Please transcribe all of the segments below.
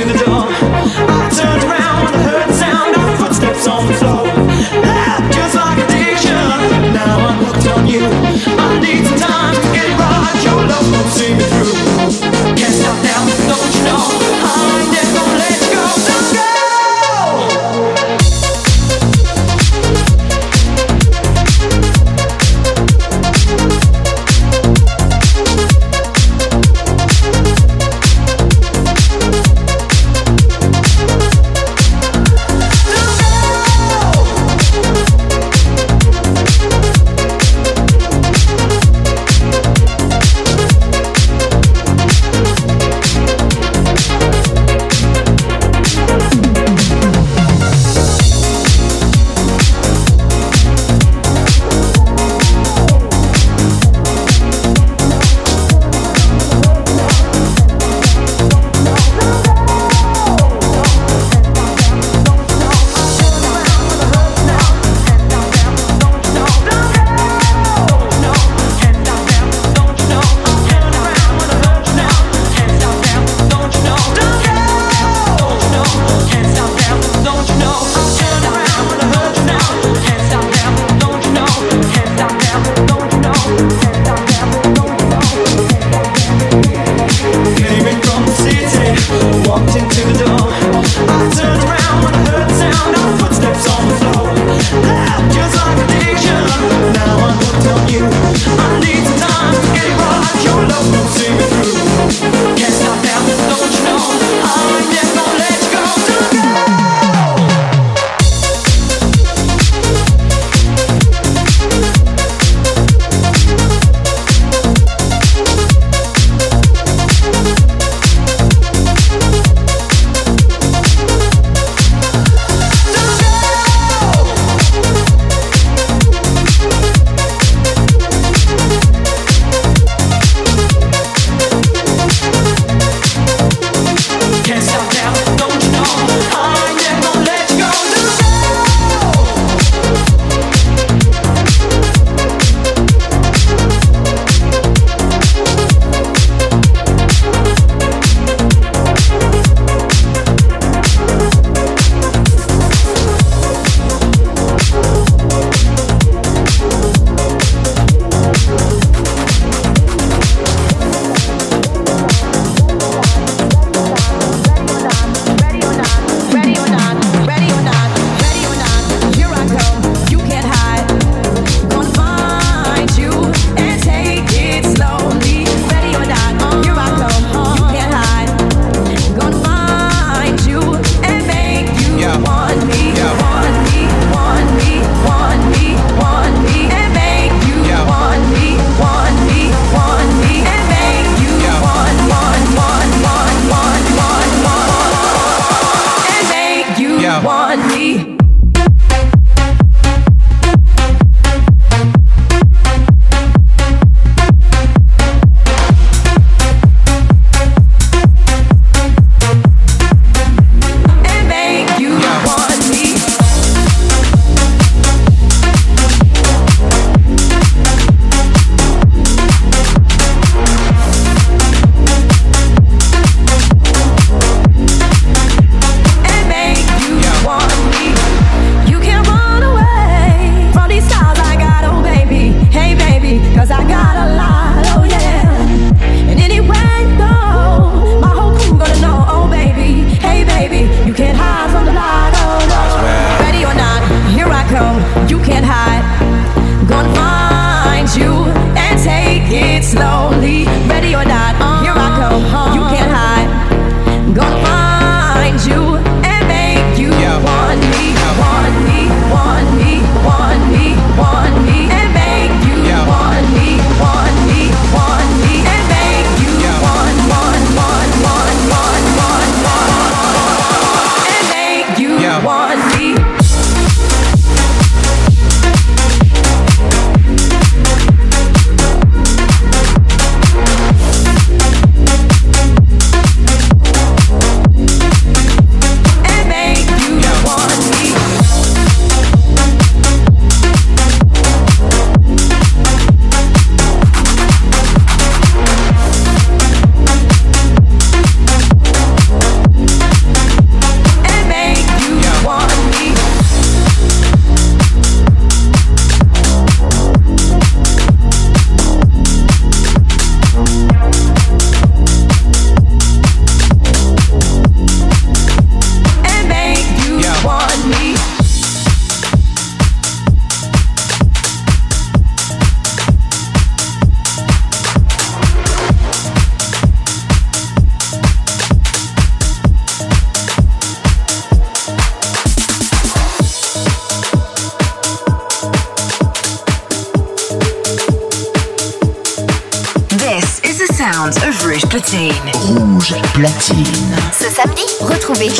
Into the door.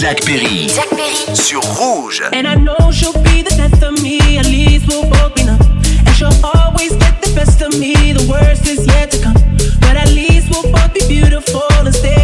Jack Perry. Jack Perry. Sur Rouge. And I know she'll be the death of me. At least we'll both be numb. And she'll always get the best of me. The worst is yet to come. But at least we'll both be beautiful and stay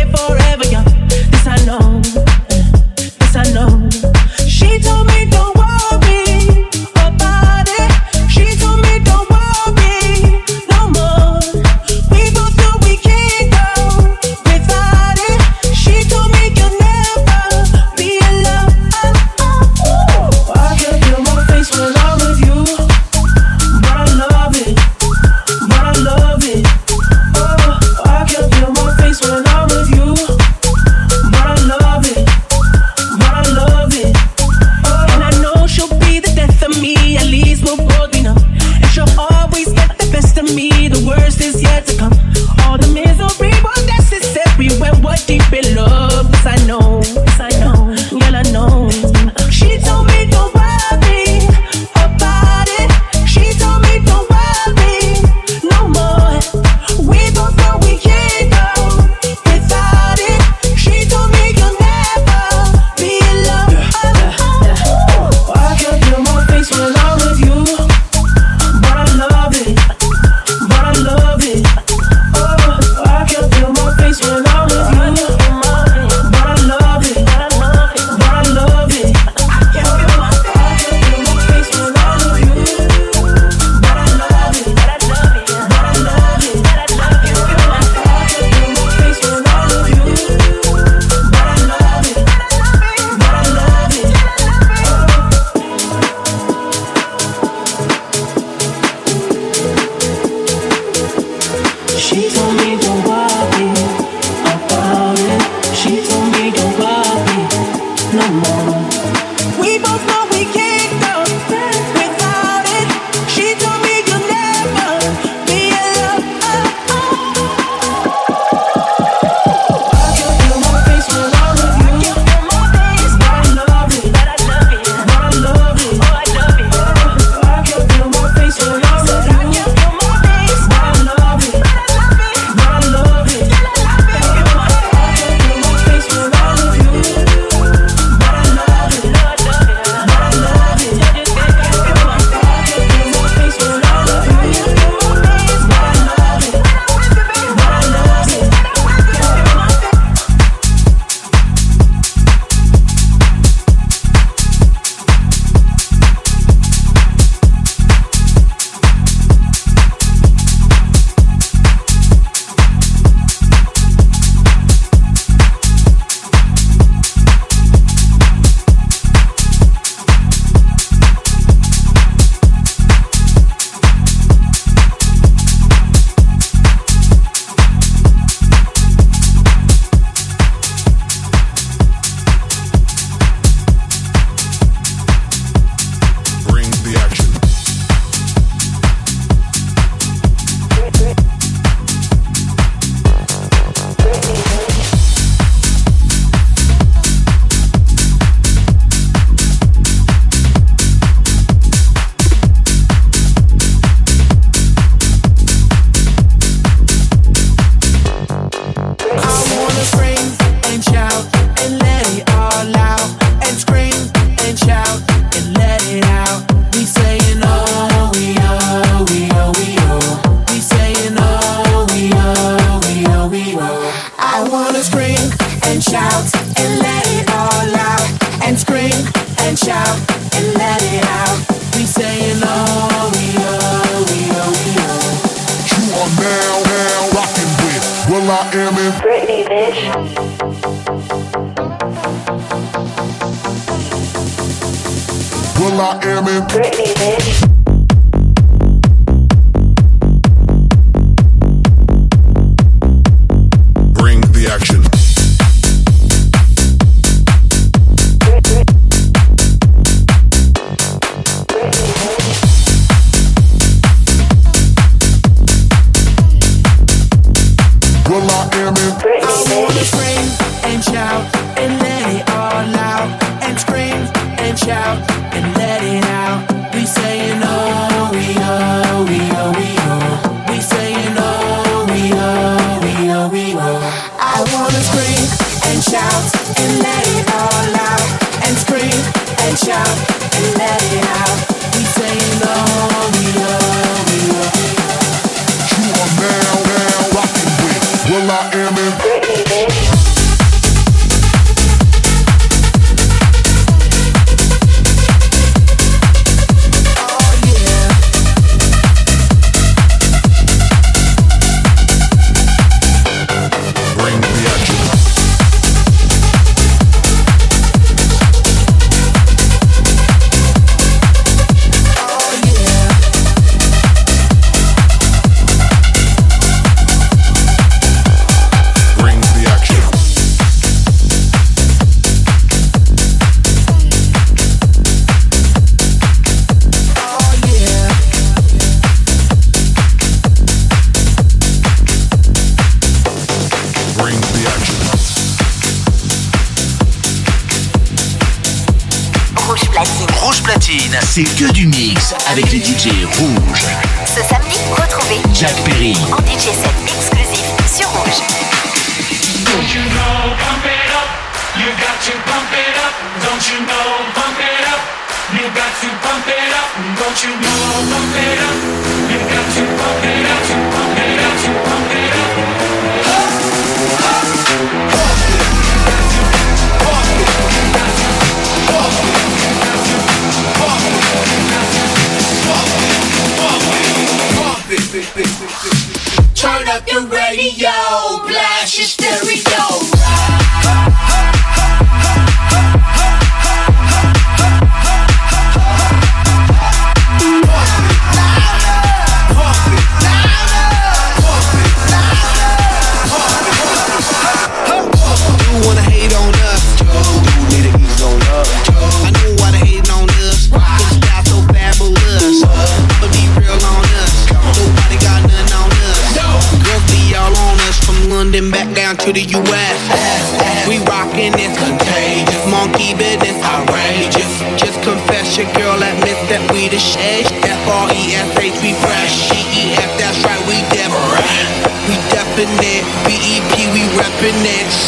avec les DJ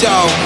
it.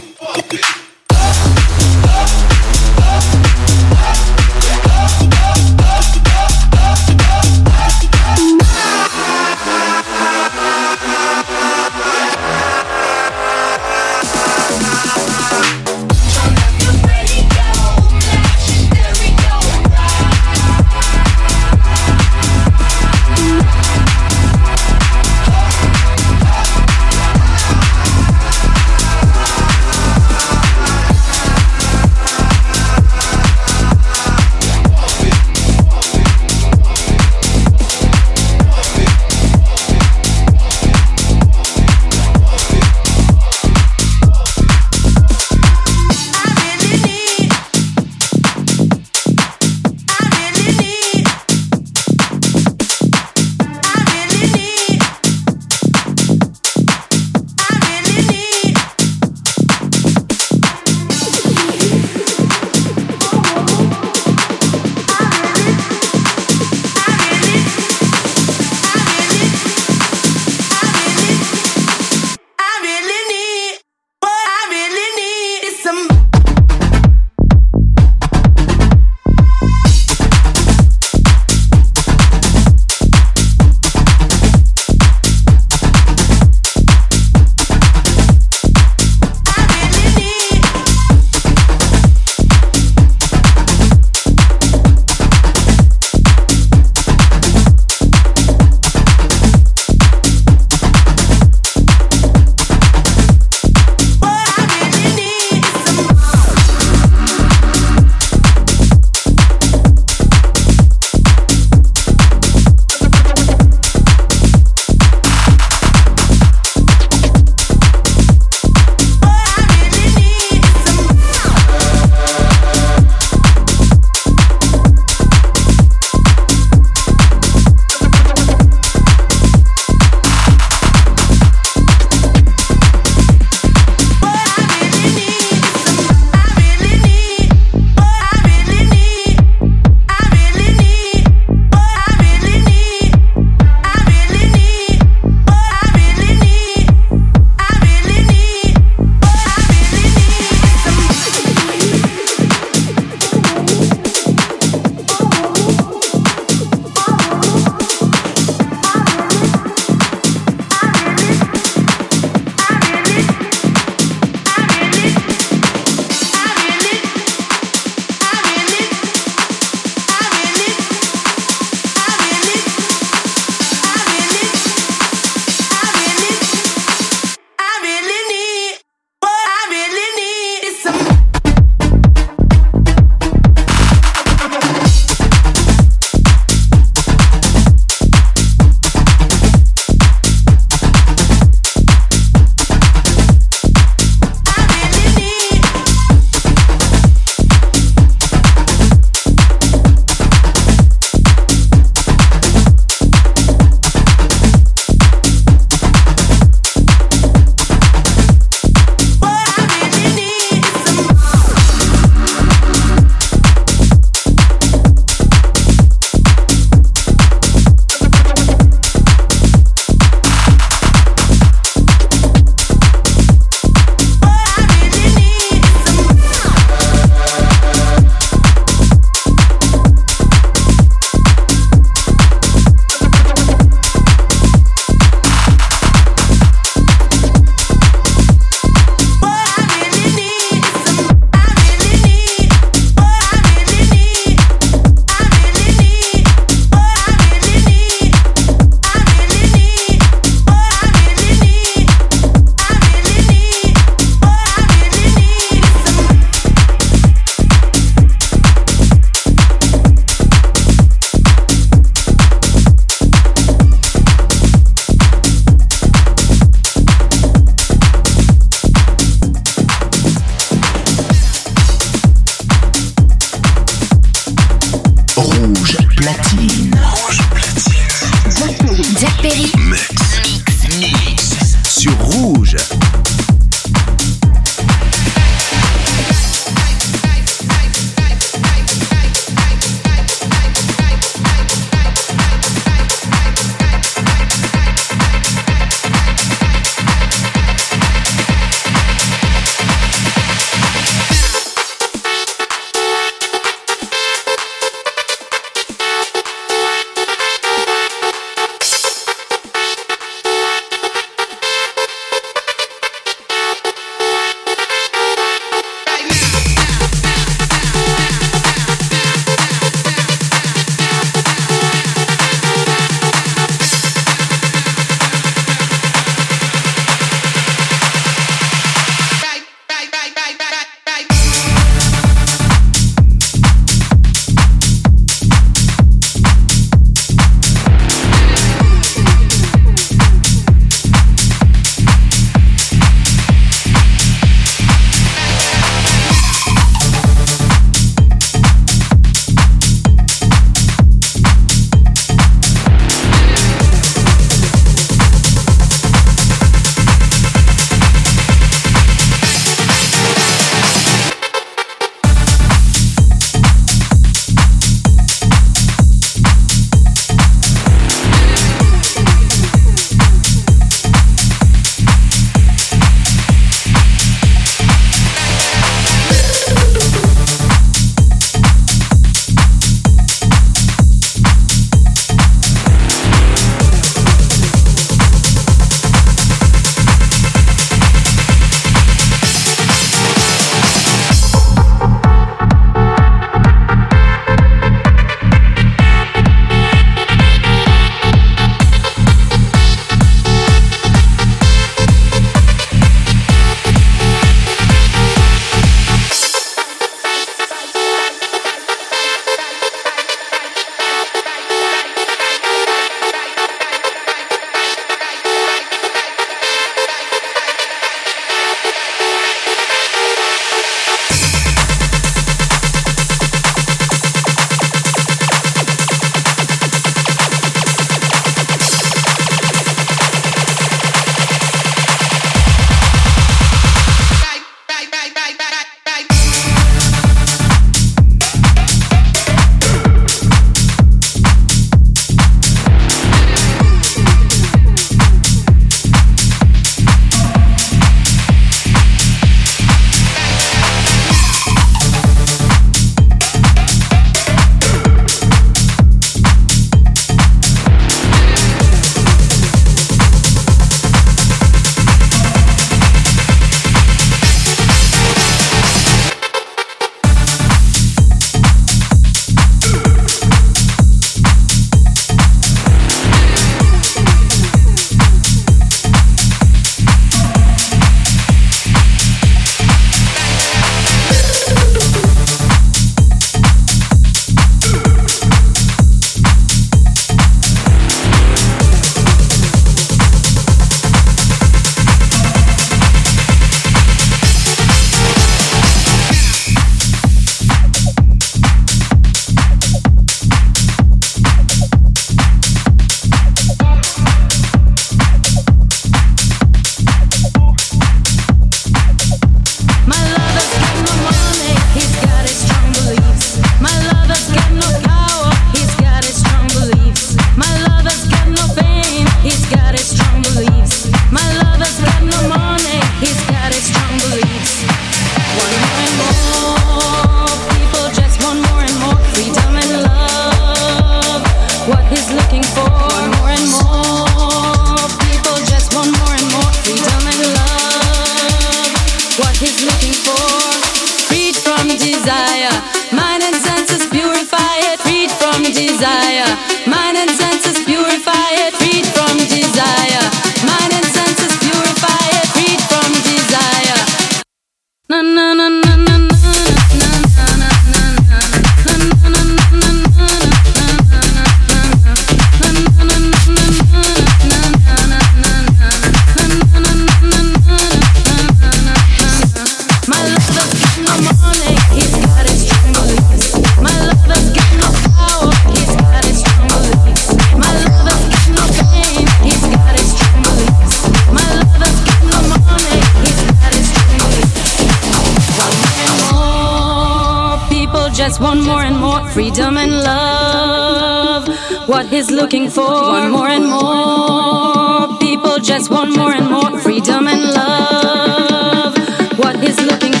want more and more freedom and love. What he's looking for, want more and more. People just want more and more freedom and love. What he's looking for.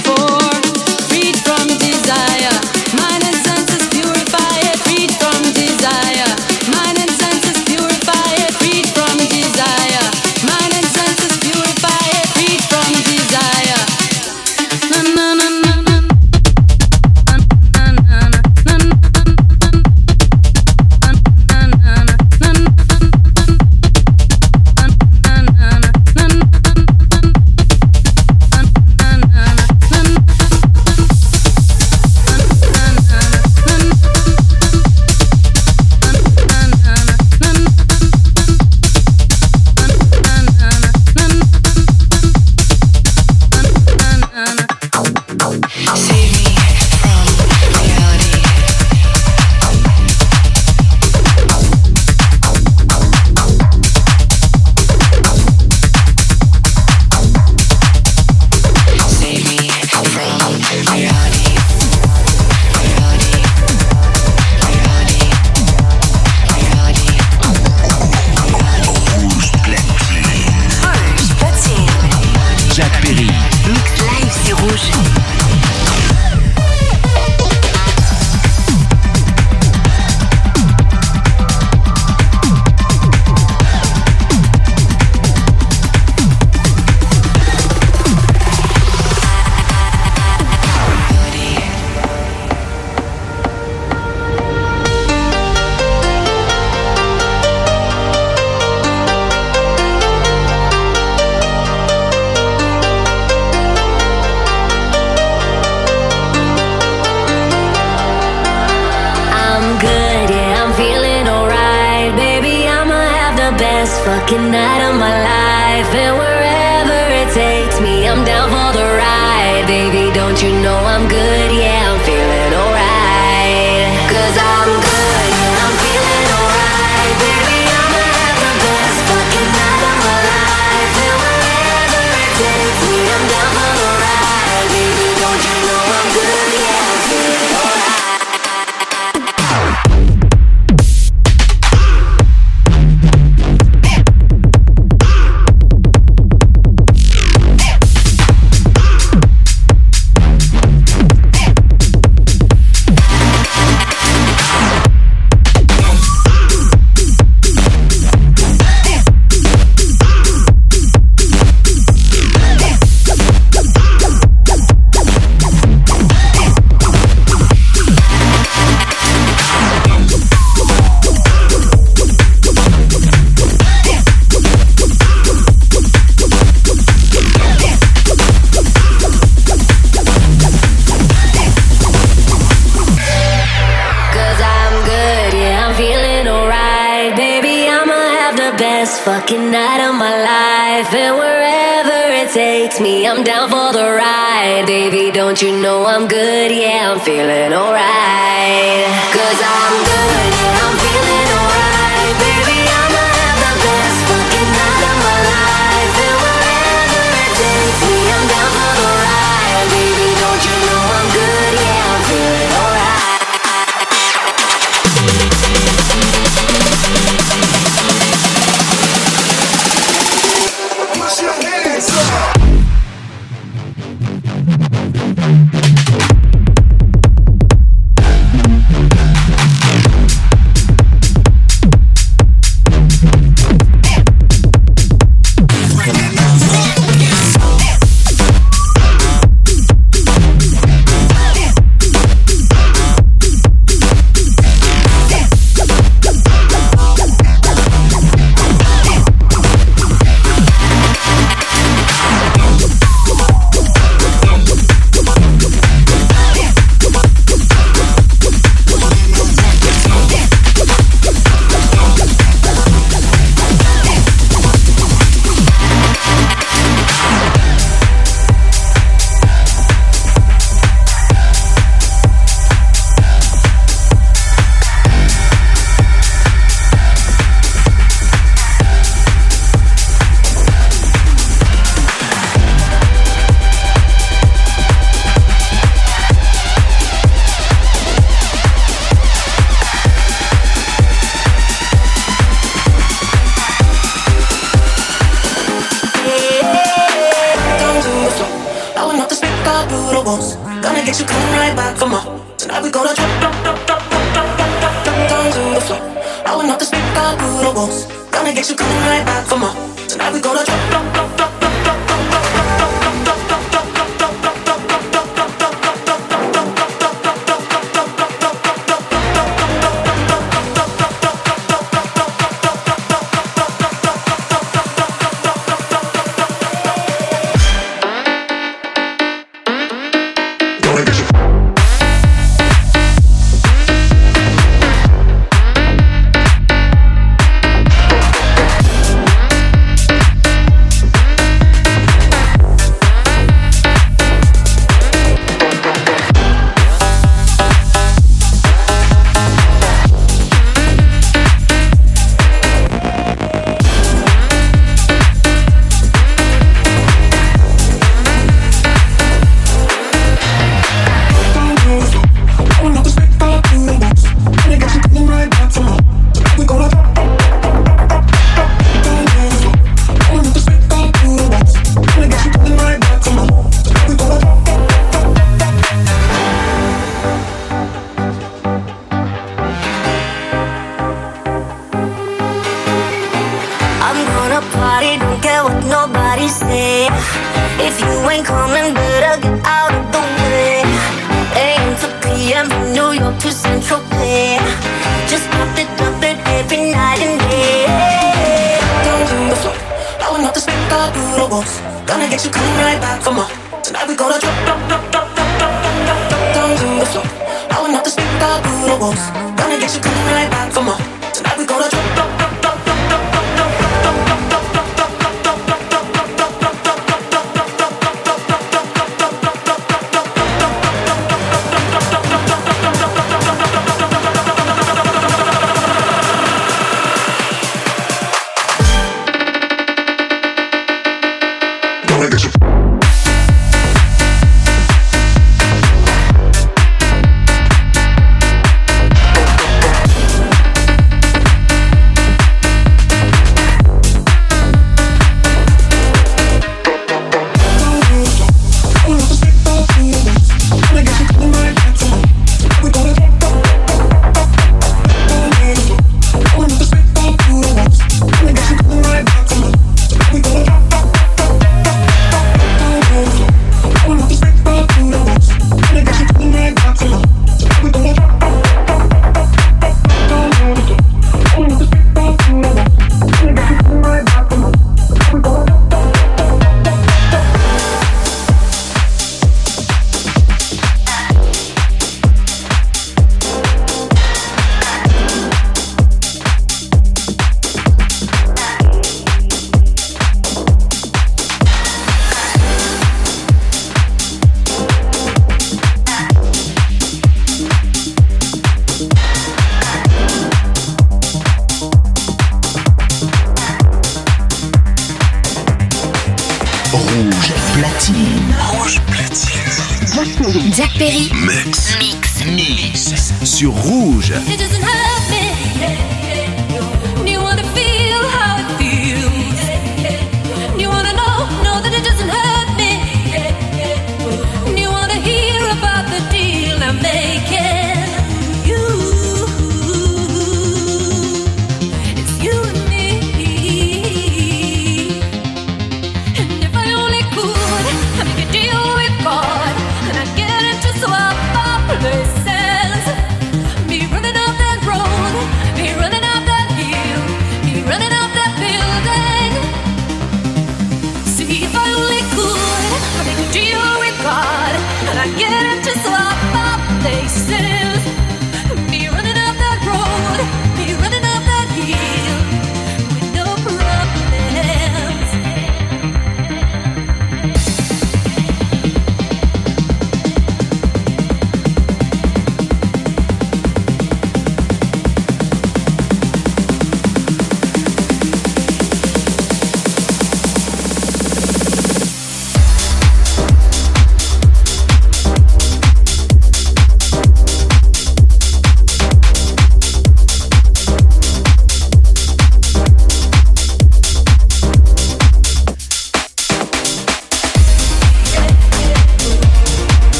fucking night of my life, and wherever it takes me, I'm down for the ride, baby. Don't you know I'm good?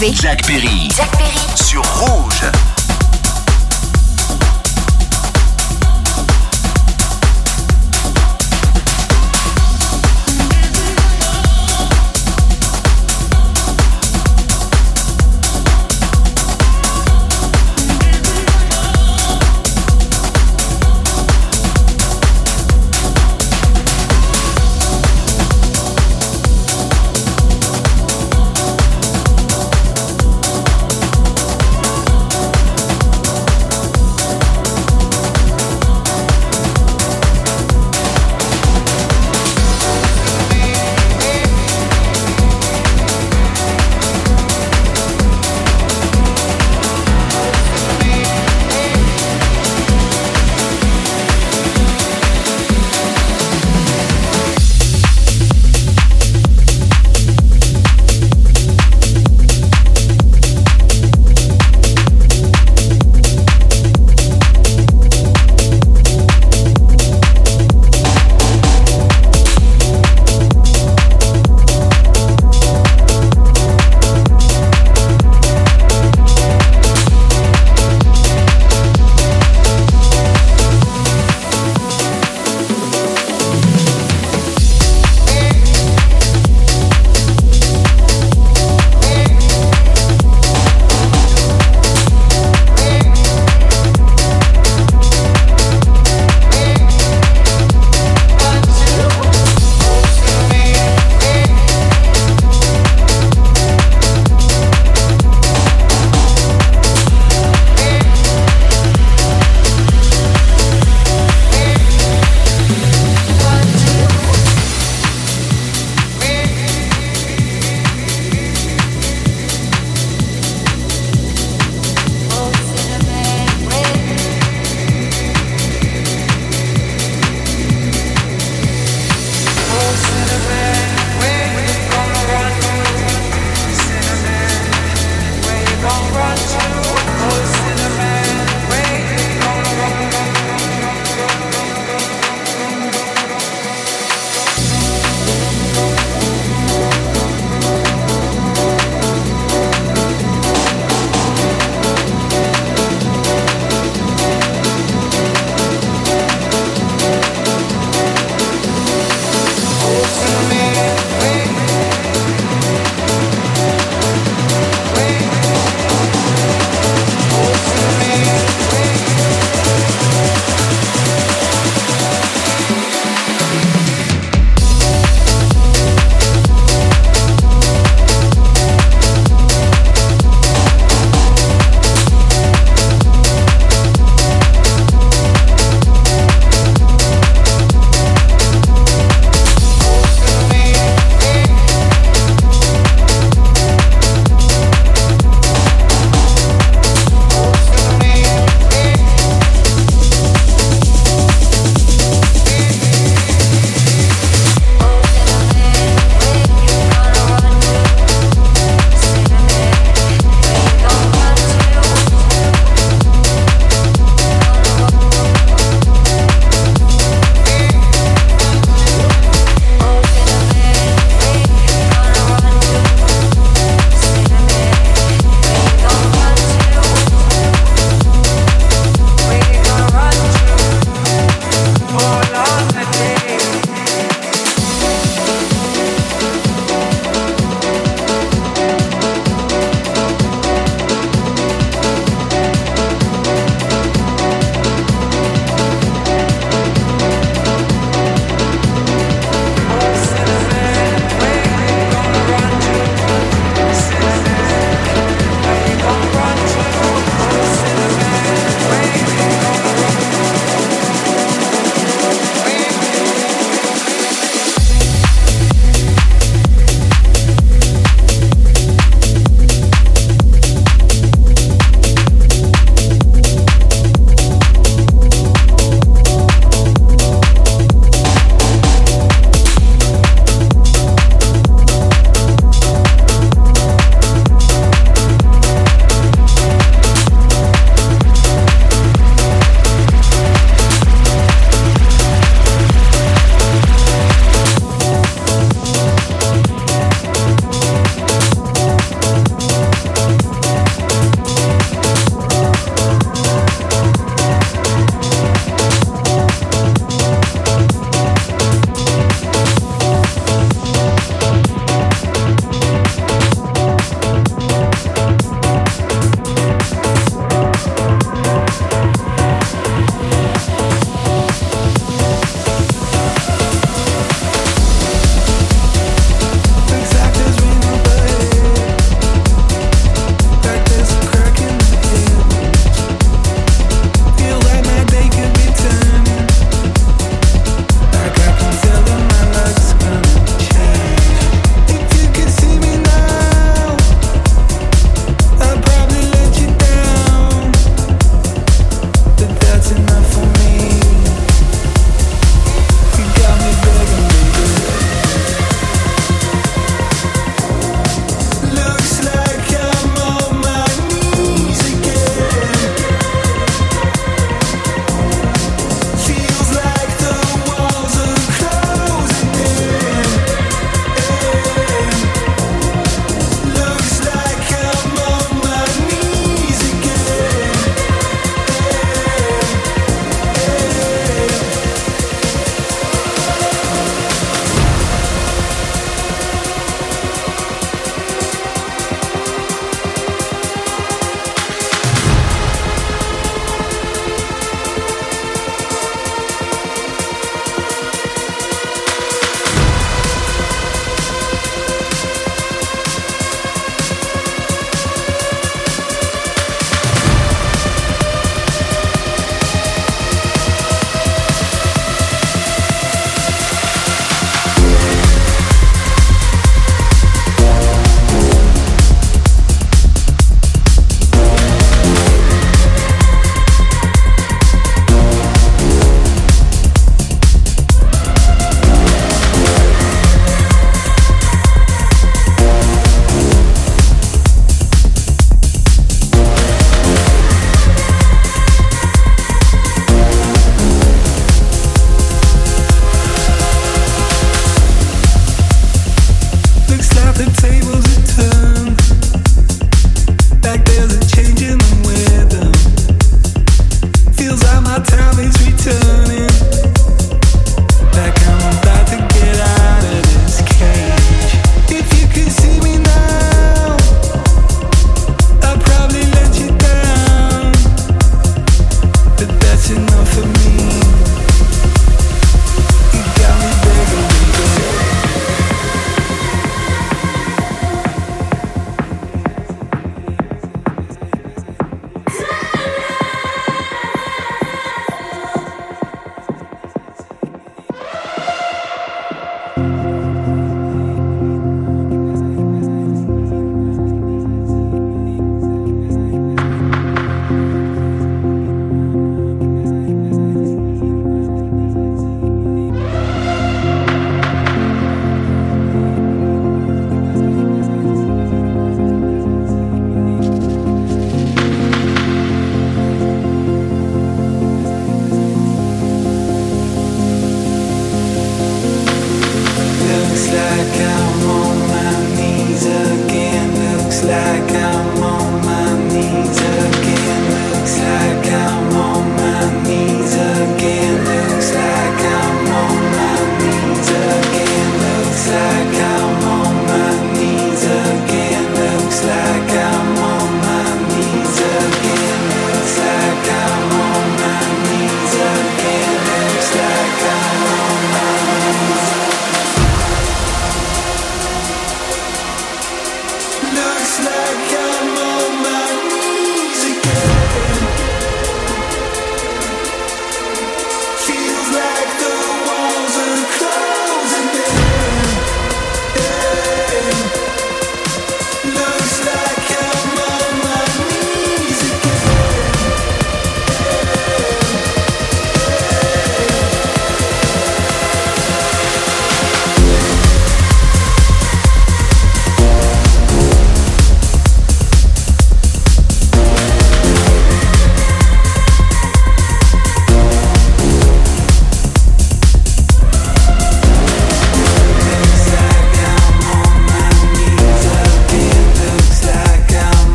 Jack Perry.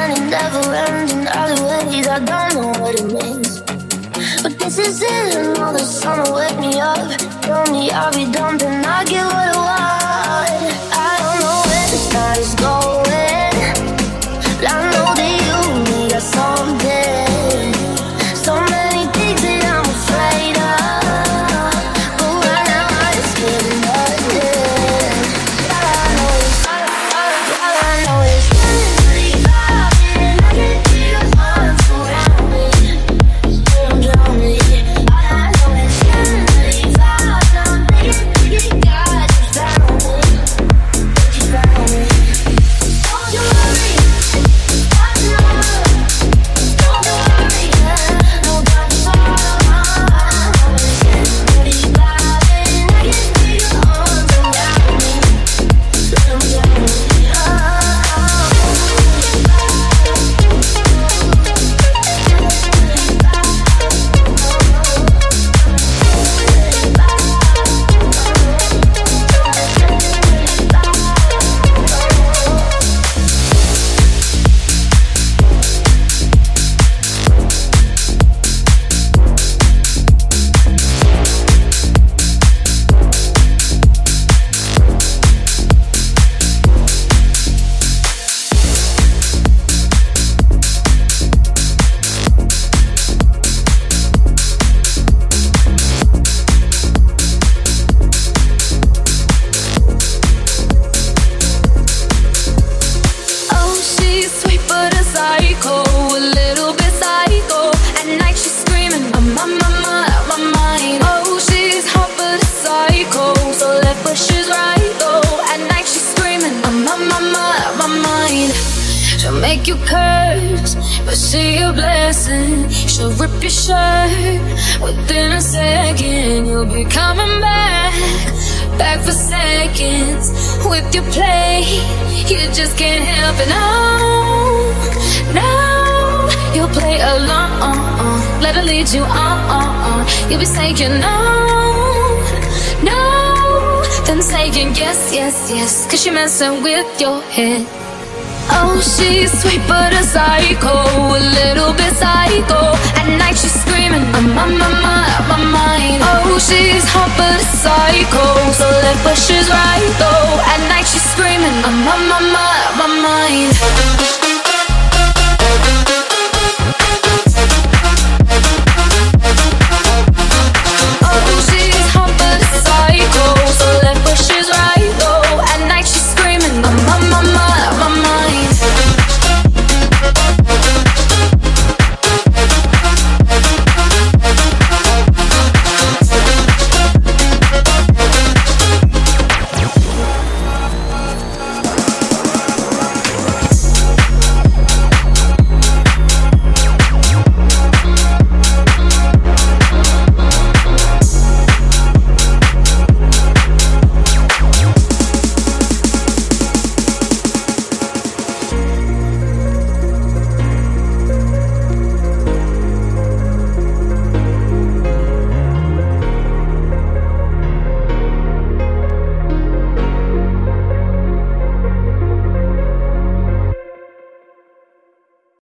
And it never ends in other ways. I don't know what it means. But this is it, And all the sun will wake me up. Tell me I'll be dumb then I get what I want. I don't know where this night is going. make you curse, but see a blessing. She'll rip your shirt within a second. You'll be coming back, back for seconds with your play. You just can't help it. No, now you'll play along. Uh, uh. Let her lead you on. You'll be saying no. I'm saying yes, yes, yes, cause she messing with your head. Oh, she's sweet but a psycho, a little bit psycho. At night she's screaming, I'm on my mind, my mind. Oh, she's hot but a psycho, so left but she's right though. At night she's screaming, I'm on my my mind. but she's right.